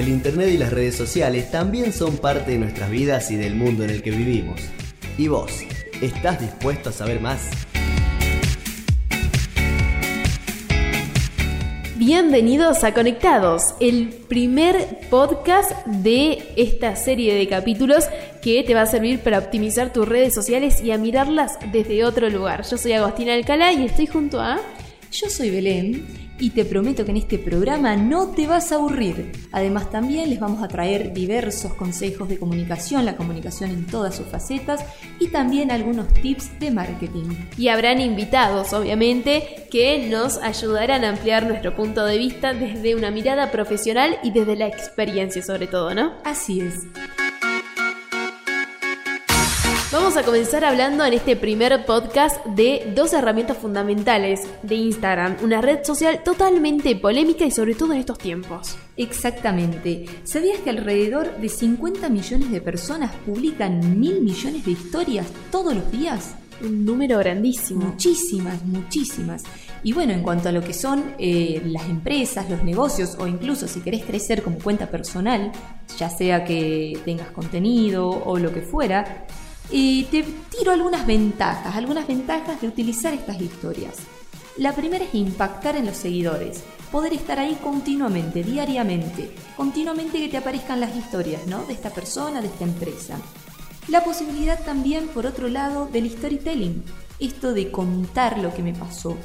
El Internet y las redes sociales también son parte de nuestras vidas y del mundo en el que vivimos. ¿Y vos? ¿Estás dispuesto a saber más? Bienvenidos a Conectados, el primer podcast de esta serie de capítulos que te va a servir para optimizar tus redes sociales y a mirarlas desde otro lugar. Yo soy Agostina Alcalá y estoy junto a... Yo soy Belén y te prometo que en este programa no te vas a aburrir. Además también les vamos a traer diversos consejos de comunicación, la comunicación en todas sus facetas y también algunos tips de marketing. Y habrán invitados, obviamente, que nos ayudarán a ampliar nuestro punto de vista desde una mirada profesional y desde la experiencia sobre todo, ¿no? Así es. Vamos a comenzar hablando en este primer podcast de dos herramientas fundamentales de Instagram, una red social totalmente polémica y sobre todo en estos tiempos. Exactamente. ¿Sabías que alrededor de 50 millones de personas publican mil millones de historias todos los días? Un número grandísimo. Muchísimas, muchísimas. Y bueno, en cuanto a lo que son eh, las empresas, los negocios o incluso si querés crecer como cuenta personal, ya sea que tengas contenido o lo que fuera, y te tiro algunas ventajas, algunas ventajas de utilizar estas historias. La primera es impactar en los seguidores, poder estar ahí continuamente, diariamente, continuamente que te aparezcan las historias, ¿no? De esta persona, de esta empresa. La posibilidad también, por otro lado, del storytelling, esto de contar lo que me pasó.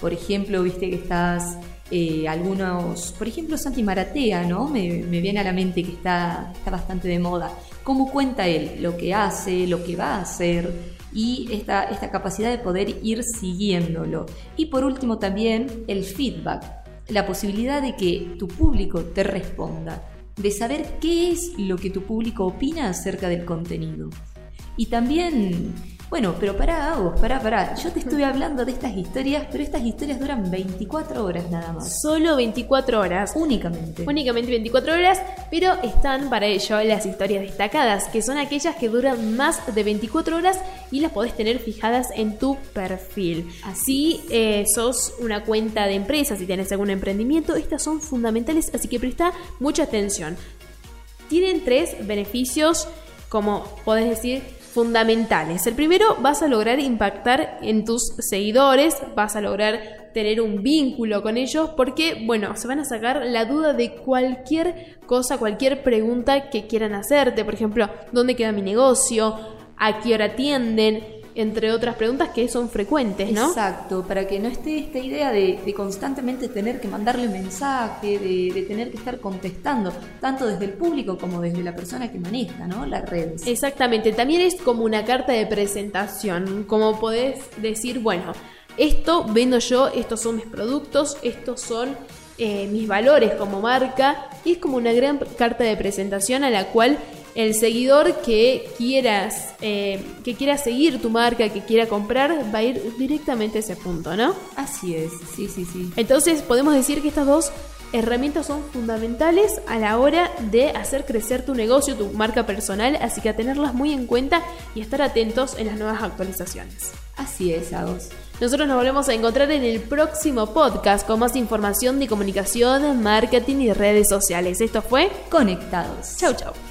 Por ejemplo, viste que estás eh, algunos, por ejemplo, Santi Maratea, ¿no? Me, viene a la mente que está, está bastante de moda. Cómo cuenta él lo que hace, lo que va a hacer y esta, esta capacidad de poder ir siguiéndolo. Y por último también el feedback, la posibilidad de que tu público te responda, de saber qué es lo que tu público opina acerca del contenido. Y también bueno, pero pará, vos, pará, pará. Yo te estuve hablando de estas historias, pero estas historias duran 24 horas nada más. Solo 24 horas. Únicamente. Únicamente 24 horas, pero están para ello las historias destacadas, que son aquellas que duran más de 24 horas y las podés tener fijadas en tu perfil. Así eh, sos una cuenta de empresa, si tenés algún emprendimiento, estas son fundamentales, así que presta mucha atención. Tienen tres beneficios, como podés decir, fundamentales. El primero, vas a lograr impactar en tus seguidores, vas a lograr tener un vínculo con ellos porque, bueno, se van a sacar la duda de cualquier cosa, cualquier pregunta que quieran hacerte. Por ejemplo, ¿dónde queda mi negocio? ¿A qué hora atienden? Entre otras preguntas que son frecuentes, ¿no? Exacto, para que no esté esta idea de, constantemente tener que mandarle mensaje, de, tener que estar contestando, tanto desde el público como desde la persona que maneja, ¿no? Las redes. Exactamente, también es como una carta de presentación, como podés decir, bueno, esto vendo yo, estos son mis productos, estos son eh, mis valores como marca, y es como una gran carta de presentación a la cual el seguidor que quieras, eh, que quiera seguir tu marca, que quiera comprar, va a ir directamente a ese punto, ¿no? Así es, sí, sí, sí. Entonces podemos decir que estas dos herramientas son fundamentales a la hora de hacer crecer tu negocio, tu marca personal, así que a tenerlas muy en cuenta y estar atentos en las nuevas actualizaciones. Así es, Agos. Nosotros nos volvemos a encontrar en el próximo podcast con más información de comunicación, marketing y redes sociales. Esto fue Conectados. Chau, chau.